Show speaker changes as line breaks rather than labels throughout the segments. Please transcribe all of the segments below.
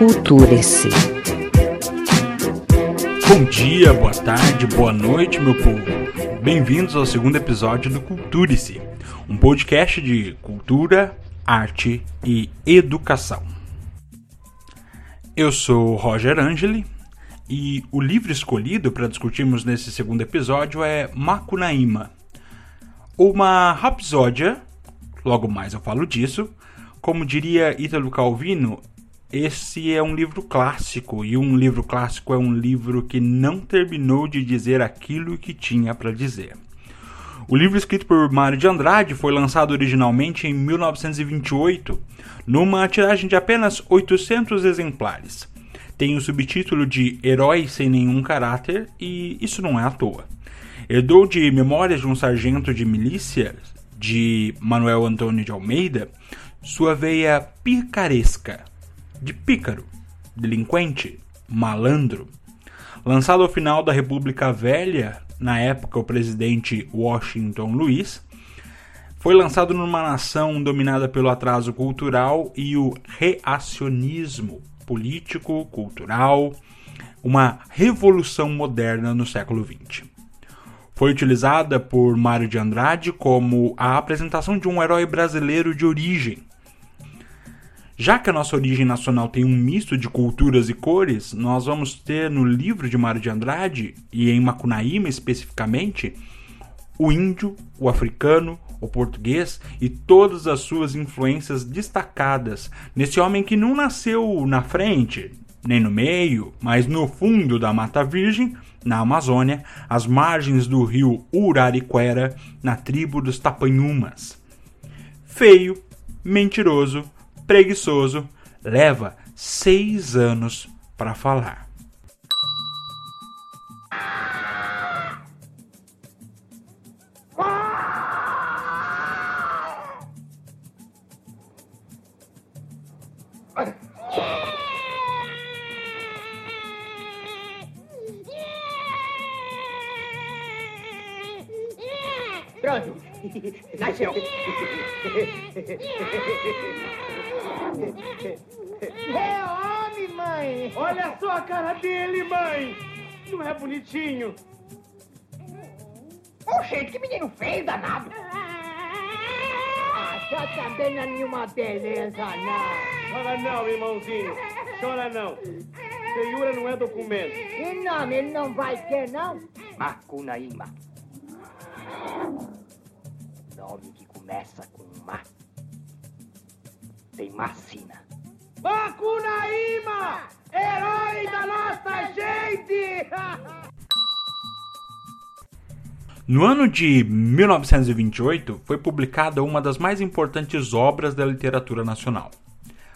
Culture-se.
Bom dia, boa tarde, boa noite, meu povo. Bem-vindos ao segundo episódio do Culture-se, um podcast de cultura, arte e educação. Eu sou Roger Angeli e o livro escolhido para discutirmos nesse segundo episódio é Macunaíma, uma rapsódia, logo mais eu falo disso, como diria Ítalo Calvino, esse é um livro clássico, e um livro clássico é um livro que não terminou de dizer aquilo que tinha para dizer. O livro escrito por Mário de Andrade foi lançado originalmente em 1928, numa tiragem de apenas 800 exemplares. Tem o subtítulo de Herói sem nenhum caráter, e isso não é à toa. Herdou de Memórias de um Sargento de Milícia, de Manuel Antônio de Almeida, sua veia picaresca, de pícaro, delinquente, malandro. Lançado ao final da República Velha, na época o presidente Washington Luiz, foi lançado numa nação dominada pelo atraso cultural e o reacionismo político, cultural, uma revolução moderna no século XX. Foi utilizada por Mário de Andrade como a apresentação de um herói brasileiro de origem, já que a nossa origem nacional tem um misto de culturas e cores, nós vamos ter no livro de Mário de Andrade, e em Macunaíma especificamente, o índio, o africano, o português e todas as suas influências destacadas nesse homem que não nasceu na frente, nem no meio, mas no fundo da Mata Virgem, na Amazônia, às margens do rio Urariquera, na tribo dos Tapanhumas. Feio, mentiroso, preguiçoso leva seis anos para falar.
Que menino feio, danado! Ah, só também não é nenhuma beleza, não!
Chora não, irmãozinho! Chora não! Feiura não é documento!
E nome ele não vai ter, não?
Macunaíma. Nome que começa com Ma. Tem Macina.
Macunaíma! Herói da nossa gente!
No ano de 1928 foi publicada uma das mais importantes obras da literatura nacional,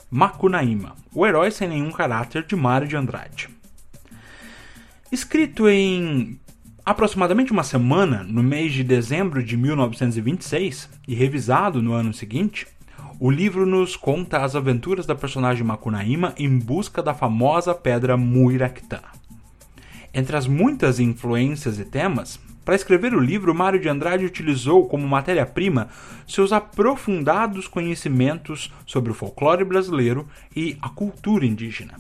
Macunaíma, o herói sem nenhum caráter de Mário de Andrade. Escrito em aproximadamente uma semana, no mês de dezembro de 1926, e revisado no ano seguinte, o livro nos conta as aventuras da personagem Macunaíma em busca da famosa pedra Muiractã. Entre as muitas influências e temas, para escrever o livro, Mário de Andrade utilizou como matéria-prima seus aprofundados conhecimentos sobre o folclore brasileiro e a cultura indígena.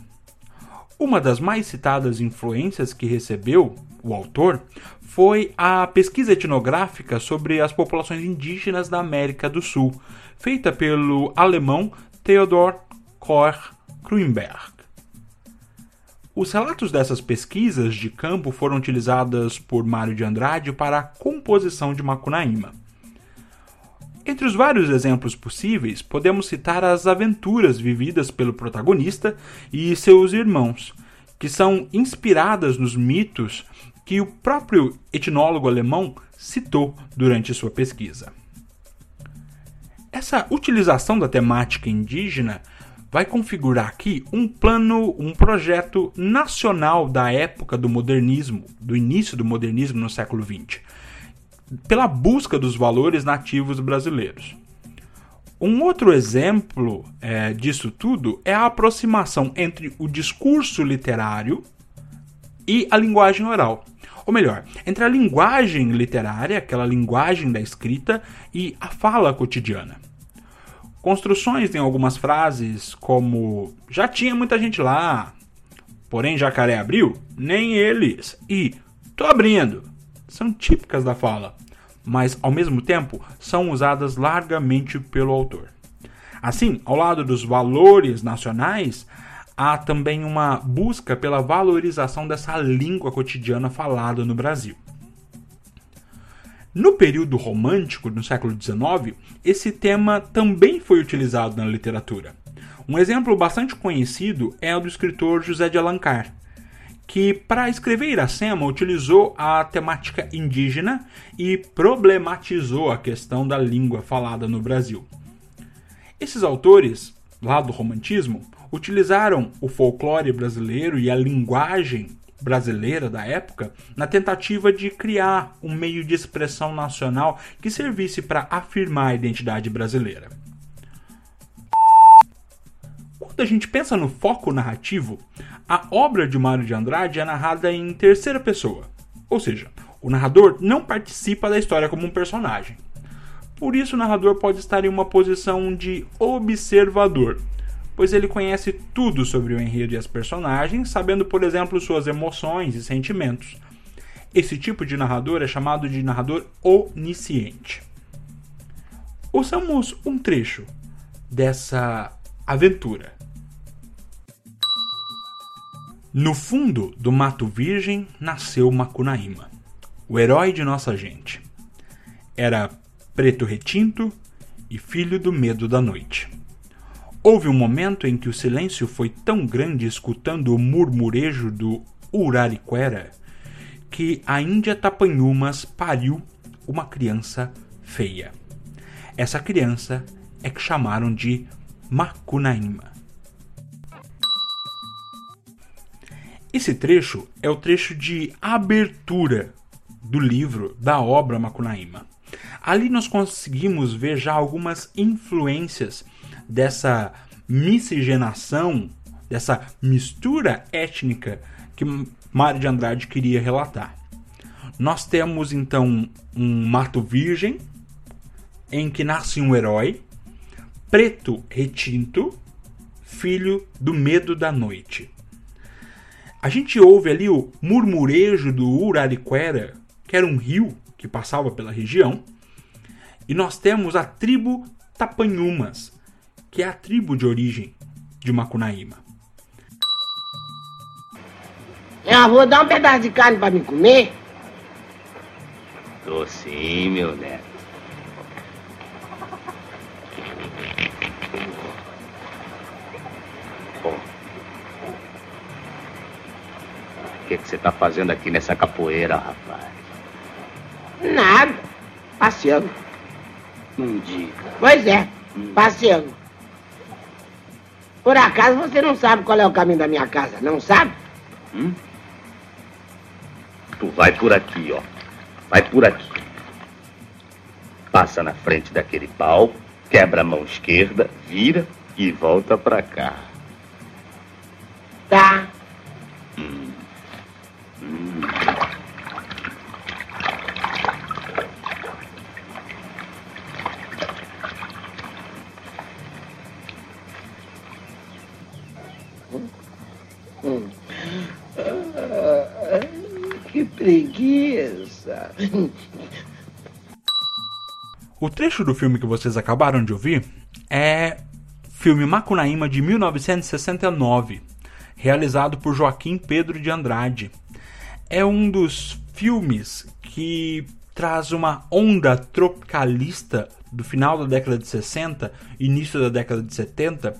Uma das mais citadas influências que recebeu o autor foi a pesquisa etnográfica sobre as populações indígenas da América do Sul, feita pelo alemão Theodor Koch Kruimberg. Os relatos dessas pesquisas de campo foram utilizadas por Mário de Andrade para a composição de Macunaíma. Entre os vários exemplos possíveis, podemos citar as aventuras vividas pelo protagonista e seus irmãos, que são inspiradas nos mitos que o próprio etnólogo alemão citou durante sua pesquisa. Essa utilização da temática indígena vai configurar aqui um plano, um projeto nacional da época do modernismo, do início do modernismo no século XX, pela busca dos valores nativos brasileiros. Um outro exemplo é, disso tudo é a aproximação entre o discurso literário e a linguagem oral. Ou melhor, entre a linguagem literária, aquela linguagem da escrita, e a fala cotidiana. Construções têm algumas frases como já tinha muita gente lá, porém jacaré abriu, nem eles, e tô abrindo. São típicas da fala, mas ao mesmo tempo são usadas largamente pelo autor. Assim, ao lado dos valores nacionais, há também uma busca pela valorização dessa língua cotidiana falada no Brasil. No período romântico, no século XIX, esse tema também foi utilizado na literatura. Um exemplo bastante conhecido é o do escritor José de Alencar, que, para escrever Iracema, utilizou a temática indígena e problematizou a questão da língua falada no Brasil. Esses autores, lá do romantismo, utilizaram o folclore brasileiro e a linguagem brasileira da época na tentativa de criar um meio de expressão nacional que servisse para afirmar a identidade brasileira. Quando a gente pensa no foco narrativo, a obra de Mário de Andrade é narrada em terceira pessoa, ou seja, o narrador não participa da história como um personagem. Por isso, o narrador pode estar em uma posição de observador, pois ele conhece tudo sobre o enredo e as personagens, sabendo, por exemplo, suas emoções e sentimentos. Esse tipo de narrador é chamado de narrador onisciente. Ouçamos um trecho dessa aventura. No fundo do Mato Virgem nasceu Macunaíma, o herói de nossa gente. Era preto retinto e filho do medo da noite. Houve um momento em que o silêncio foi tão grande escutando o murmurejo do Urariquera que a Índia Tapanhumas pariu uma criança feia. Essa criança é que chamaram de Macunaíma. Esse trecho é o trecho de abertura do livro da obra Macunaíma. Ali nós conseguimos ver já algumas influências dessa miscigenação, dessa mistura étnica que Mário de Andrade queria relatar. Nós temos então um mato virgem em que nasce um herói, preto retinto, filho do medo da noite. A gente ouve ali o murmurejo do Urariquera, que era um rio que passava pela região, e nós temos a tribo Tapanhumas, que é a tribo de origem de Macunaíma.
Meu avô, dá um pedaço de carne pra me comer?
Tô sim, meu neto. Bom. O que, que você tá fazendo aqui nessa capoeira, rapaz?
Nada. Passeando.
Não diga.
Pois é, passeando. Por acaso você não sabe qual é o caminho da minha casa, não sabe?
Hum? Tu vai por aqui, ó. Vai por aqui. Passa na frente daquele pau, quebra a mão esquerda, vira e volta pra cá.
Tá.
O trecho do filme que vocês acabaram de ouvir é filme Macunaíma de 1969, realizado por Joaquim Pedro de Andrade. É um dos filmes que traz uma onda tropicalista do final da década de 60, início da década de 70,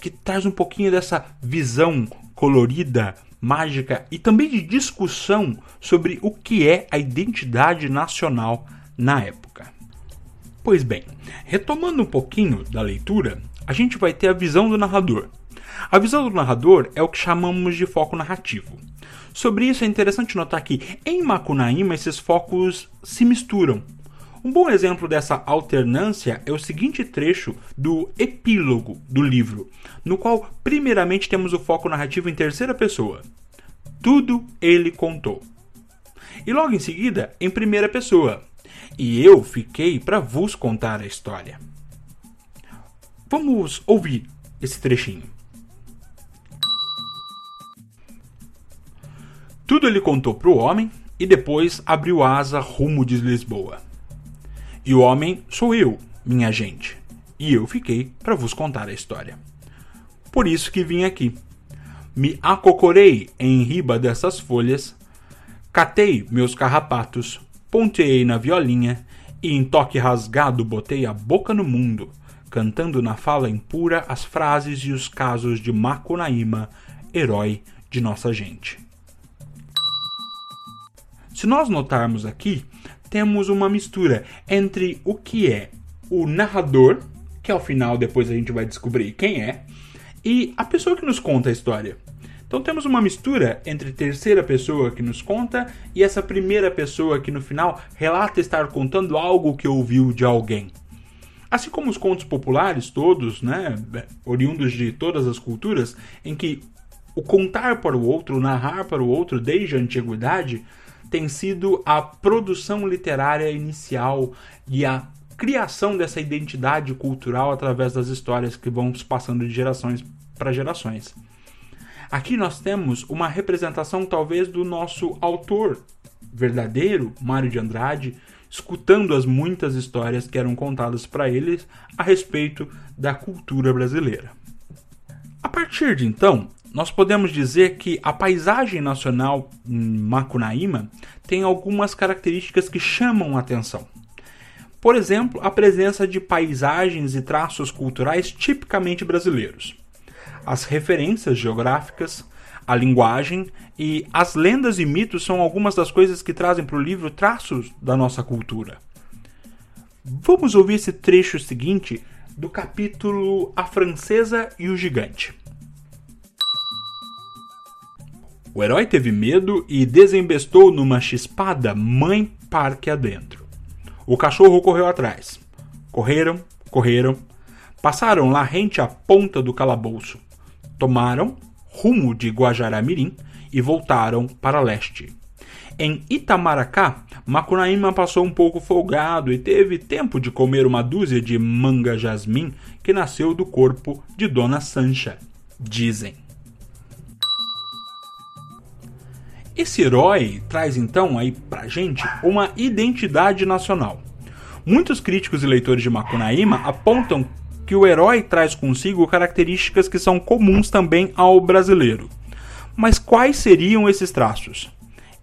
que traz um pouquinho dessa visão colorida, mágica e também de discussão sobre o que é a identidade nacional na época. Pois bem, retomando um pouquinho da leitura, a gente vai ter a visão do narrador. A visão do narrador é o que chamamos de foco narrativo. Sobre isso é interessante notar que em Macunaíma esses focos se misturam. Um bom exemplo dessa alternância é o seguinte trecho do epílogo do livro, no qual primeiramente temos o foco narrativo em terceira pessoa. Tudo ele contou. e logo em seguida em primeira pessoa. E eu fiquei para vos contar a história. Vamos ouvir esse trechinho. Tudo ele contou para o homem e depois abriu asa rumo de Lisboa. E o homem sou eu, minha gente, e eu fiquei para vos contar a história. Por isso que vim aqui. Me acocorei em riba dessas folhas, catei meus carrapatos, ponteei na violinha e em toque rasgado botei a boca no mundo, cantando na fala impura as frases e os casos de Macunaíma, herói de nossa gente. Se nós notarmos aqui, temos uma mistura entre o que é o narrador, que ao final depois a gente vai descobrir quem é, e a pessoa que nos conta a história. Então temos uma mistura entre terceira pessoa que nos conta e essa primeira pessoa que no final relata estar contando algo que ouviu de alguém. Assim como os contos populares todos, né, oriundos de todas as culturas, em que o contar para o outro, o narrar para o outro desde a antiguidade, tem sido a produção literária inicial e a criação dessa identidade cultural através das histórias que vão se passando de gerações para gerações. Aqui nós temos uma representação talvez do nosso autor verdadeiro, Mário de Andrade, escutando as muitas histórias que eram contadas para ele a respeito da cultura brasileira. A partir de então, nós podemos dizer que a paisagem nacional em Macunaíma tem algumas características que chamam a atenção. Por exemplo, a presença de paisagens e traços culturais tipicamente brasileiros as referências geográficas, a linguagem e as lendas e mitos são algumas das coisas que trazem para o livro traços da nossa cultura. Vamos ouvir esse trecho seguinte do capítulo A Francesa e o Gigante. O herói teve medo e desembestou numa chispada mãe parque adentro. O cachorro correu atrás. Correram, correram, passaram lá rente à ponta do calabouço tomaram rumo de Guajará-Mirim e voltaram para leste. Em Itamaracá, Macunaíma passou um pouco folgado e teve tempo de comer uma dúzia de manga jasmim que nasceu do corpo de Dona Sancha, dizem. Esse herói traz então aí pra gente uma identidade nacional. Muitos críticos e leitores de Macunaíma apontam que o herói traz consigo características que são comuns também ao brasileiro. Mas quais seriam esses traços?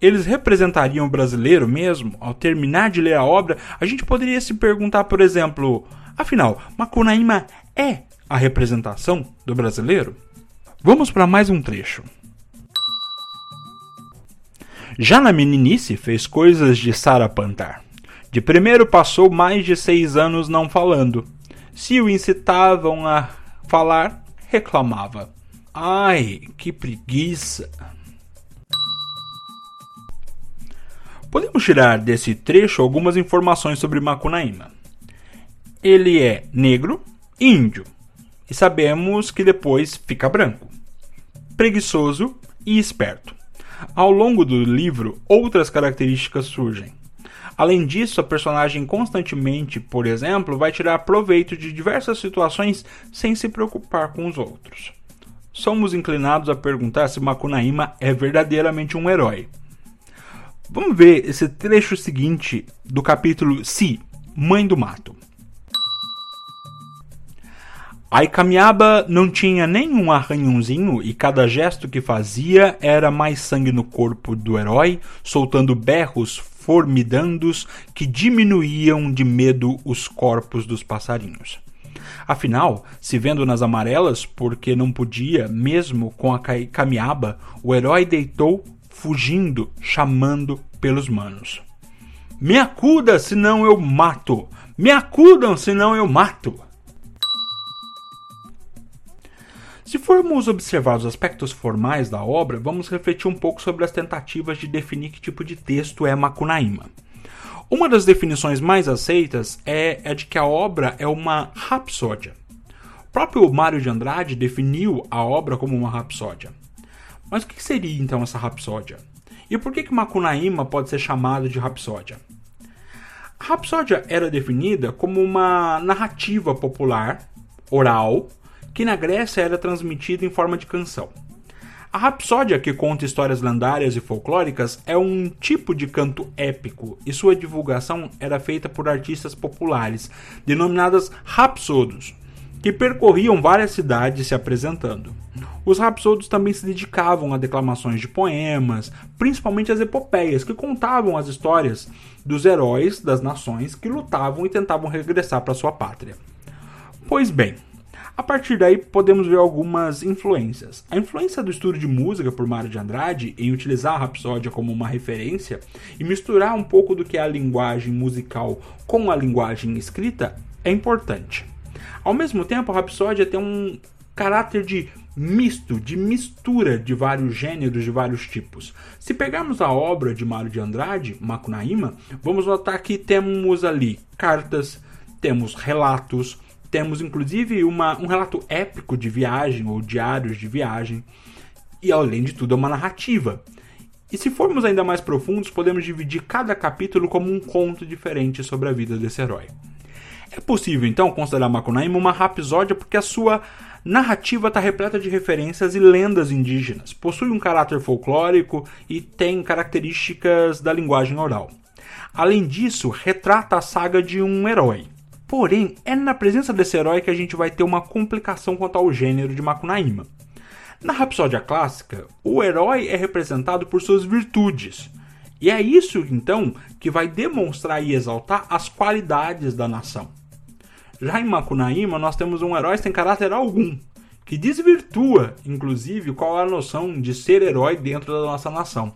Eles representariam o brasileiro mesmo? Ao terminar de ler a obra, a gente poderia se perguntar, por exemplo, afinal, Macunaíma é a representação do brasileiro? Vamos para mais um trecho. Já na meninice fez coisas de sarapantar. De primeiro passou mais de seis anos não falando. Se o incitavam a falar, reclamava. Ai, que preguiça! Podemos tirar desse trecho algumas informações sobre Macunaíma. Ele é negro índio, e sabemos que depois fica branco, preguiçoso e esperto. Ao longo do livro, outras características surgem. Além disso, a personagem constantemente, por exemplo, vai tirar proveito de diversas situações sem se preocupar com os outros. Somos inclinados a perguntar se Makunaíma é verdadeiramente um herói. Vamos ver esse trecho seguinte do capítulo Si, Mãe do Mato. A Icamiaba não tinha nenhum arranhãozinho e cada gesto que fazia era mais sangue no corpo do herói, soltando berros formidandos que diminuíam de medo os corpos dos passarinhos. Afinal, se vendo nas amarelas, porque não podia, mesmo com a camiaba, o herói deitou, fugindo, chamando pelos manos. Me acuda, senão eu mato! Me acudam, senão eu mato! Se formos observar os aspectos formais da obra, vamos refletir um pouco sobre as tentativas de definir que tipo de texto é Macunaíma. Uma das definições mais aceitas é a de que a obra é uma rapsódia. O próprio Mário de Andrade definiu a obra como uma rapsódia. Mas o que seria então essa rapsódia? E por que, que Macunaíma pode ser chamado de rapsódia? A rapsódia era definida como uma narrativa popular, oral, que na Grécia era transmitida em forma de canção. A rapsódia, que conta histórias lendárias e folclóricas, é um tipo de canto épico e sua divulgação era feita por artistas populares, denominadas rapsodos, que percorriam várias cidades se apresentando. Os rapsodos também se dedicavam a declamações de poemas, principalmente as epopeias, que contavam as histórias dos heróis das nações que lutavam e tentavam regressar para sua pátria. Pois bem, a partir daí podemos ver algumas influências. A influência do estudo de música por Mário de Andrade em utilizar a rapsódia como uma referência e misturar um pouco do que é a linguagem musical com a linguagem escrita é importante. Ao mesmo tempo, a rapsódia tem um caráter de misto, de mistura de vários gêneros, de vários tipos. Se pegarmos a obra de Mário de Andrade, Macunaíma, vamos notar que temos ali cartas, temos relatos, temos inclusive uma, um relato épico de viagem ou diários de viagem, e além de tudo é uma narrativa. E se formos ainda mais profundos, podemos dividir cada capítulo como um conto diferente sobre a vida desse herói. É possível então considerar Macunaíma uma rapsódia porque a sua narrativa está repleta de referências e lendas indígenas, possui um caráter folclórico e tem características da linguagem oral. Além disso, retrata a saga de um herói. Porém, é na presença desse herói que a gente vai ter uma complicação quanto ao gênero de Macunaíma. Na Rapsódia clássica, o herói é representado por suas virtudes. E é isso, então, que vai demonstrar e exaltar as qualidades da nação. Já em Macunaíma, nós temos um herói sem caráter algum, que desvirtua, inclusive, qual é a noção de ser herói dentro da nossa nação.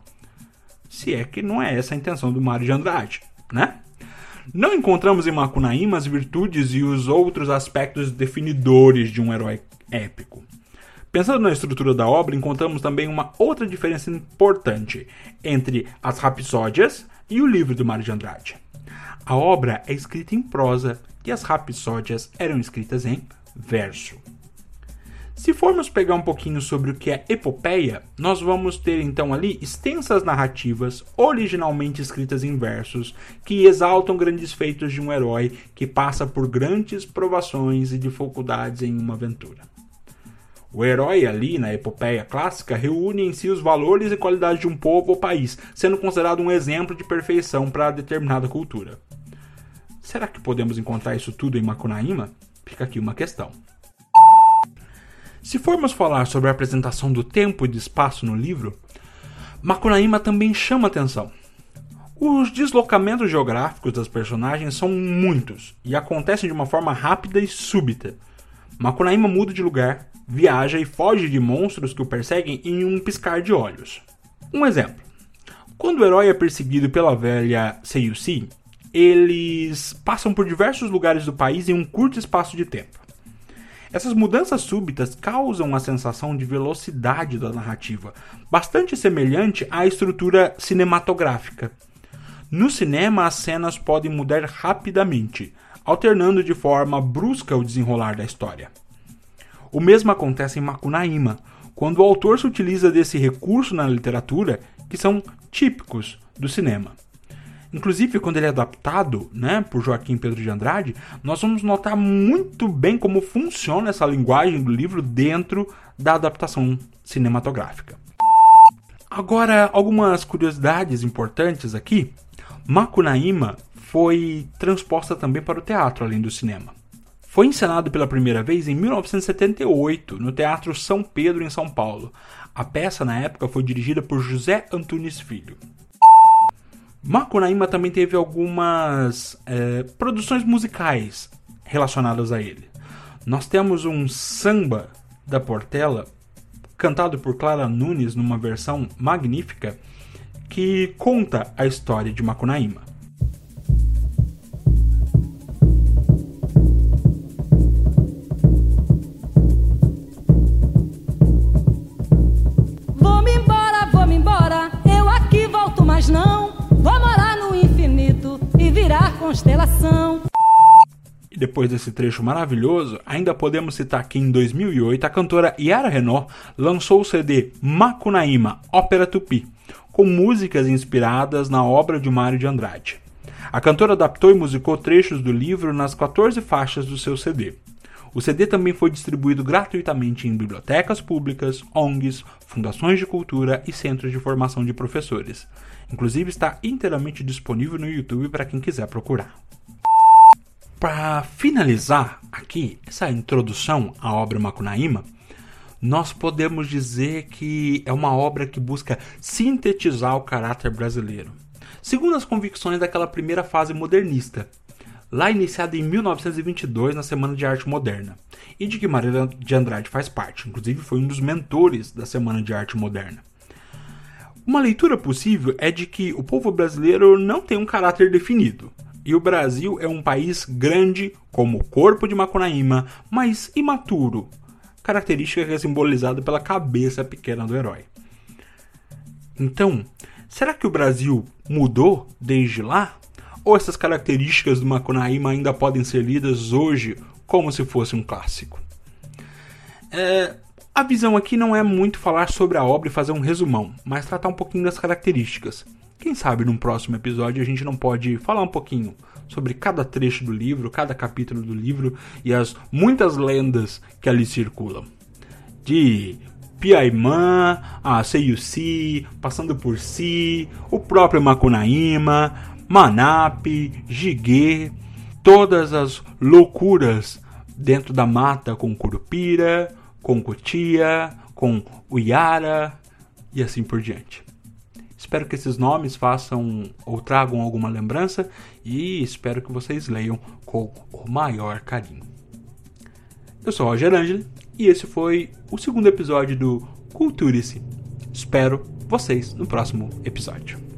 Se é que não é essa a intenção do Mário de Andrade, né? Não encontramos em Macunaíma as virtudes e os outros aspectos definidores de um herói épico. Pensando na estrutura da obra, encontramos também uma outra diferença importante entre as rapsódias e o livro do Mário de Andrade. A obra é escrita em prosa e as rapsódias eram escritas em verso. Se formos pegar um pouquinho sobre o que é epopeia, nós vamos ter então ali extensas narrativas, originalmente escritas em versos, que exaltam grandes feitos de um herói que passa por grandes provações e dificuldades em uma aventura. O herói ali, na epopeia clássica, reúne em si os valores e qualidades de um povo ou país, sendo considerado um exemplo de perfeição para determinada cultura. Será que podemos encontrar isso tudo em Macunaíma? Fica aqui uma questão. Se formos falar sobre a apresentação do tempo e do espaço no livro, Macunaíma também chama atenção. Os deslocamentos geográficos das personagens são muitos e acontecem de uma forma rápida e súbita. Macunaíma muda de lugar, viaja e foge de monstros que o perseguem em um piscar de olhos. Um exemplo: quando o herói é perseguido pela velha Seiyusi, eles passam por diversos lugares do país em um curto espaço de tempo. Essas mudanças súbitas causam uma sensação de velocidade da narrativa, bastante semelhante à estrutura cinematográfica. No cinema, as cenas podem mudar rapidamente, alternando de forma brusca o desenrolar da história. O mesmo acontece em Macunaíma, quando o autor se utiliza desse recurso na literatura que são típicos do cinema. Inclusive, quando ele é adaptado né, por Joaquim Pedro de Andrade, nós vamos notar muito bem como funciona essa linguagem do livro dentro da adaptação cinematográfica. Agora, algumas curiosidades importantes aqui. Macunaíma foi transposta também para o teatro, além do cinema. Foi encenado pela primeira vez em 1978 no Teatro São Pedro, em São Paulo. A peça, na época, foi dirigida por José Antunes Filho. Macunaíma também teve algumas é, produções musicais relacionadas a ele. Nós temos um samba da Portela, cantado por Clara Nunes numa versão magnífica, que conta a história de Macunaíma. Depois desse trecho maravilhoso, ainda podemos citar que em 2008 a cantora Yara Renault lançou o CD Macunaíma Ópera Tupi, com músicas inspiradas na obra de Mário de Andrade. A cantora adaptou e musicou trechos do livro nas 14 faixas do seu CD. O CD também foi distribuído gratuitamente em bibliotecas públicas, ONGs, fundações de cultura e centros de formação de professores. Inclusive está inteiramente disponível no YouTube para quem quiser procurar. Para finalizar aqui essa introdução à obra Macunaíma, nós podemos dizer que é uma obra que busca sintetizar o caráter brasileiro, segundo as convicções daquela primeira fase modernista, lá iniciada em 1922 na Semana de Arte Moderna, e de que Maria de Andrade faz parte, inclusive foi um dos mentores da Semana de Arte Moderna. Uma leitura possível é de que o povo brasileiro não tem um caráter definido, e o Brasil é um país grande, como o corpo de Macunaíma, mas imaturo, característica que é simbolizada pela cabeça pequena do herói. Então, será que o Brasil mudou desde lá? Ou essas características do Macunaíma ainda podem ser lidas hoje como se fosse um clássico? É, a visão aqui não é muito falar sobre a obra e fazer um resumão, mas tratar um pouquinho das características. Quem sabe num próximo episódio a gente não pode falar um pouquinho sobre cada trecho do livro, cada capítulo do livro e as muitas lendas que ali circulam. De Piaimã, a Seiyusi, passando por Si, o próprio Macunaíma, Manape, Jiguê, todas as loucuras dentro da mata com Curupira, com Cotia, com Uiara e assim por diante. Espero que esses nomes façam ou tragam alguma lembrança e espero que vocês leiam com o maior carinho. Eu sou Roger Angeli e esse foi o segundo episódio do Culture-se. Espero vocês no próximo episódio.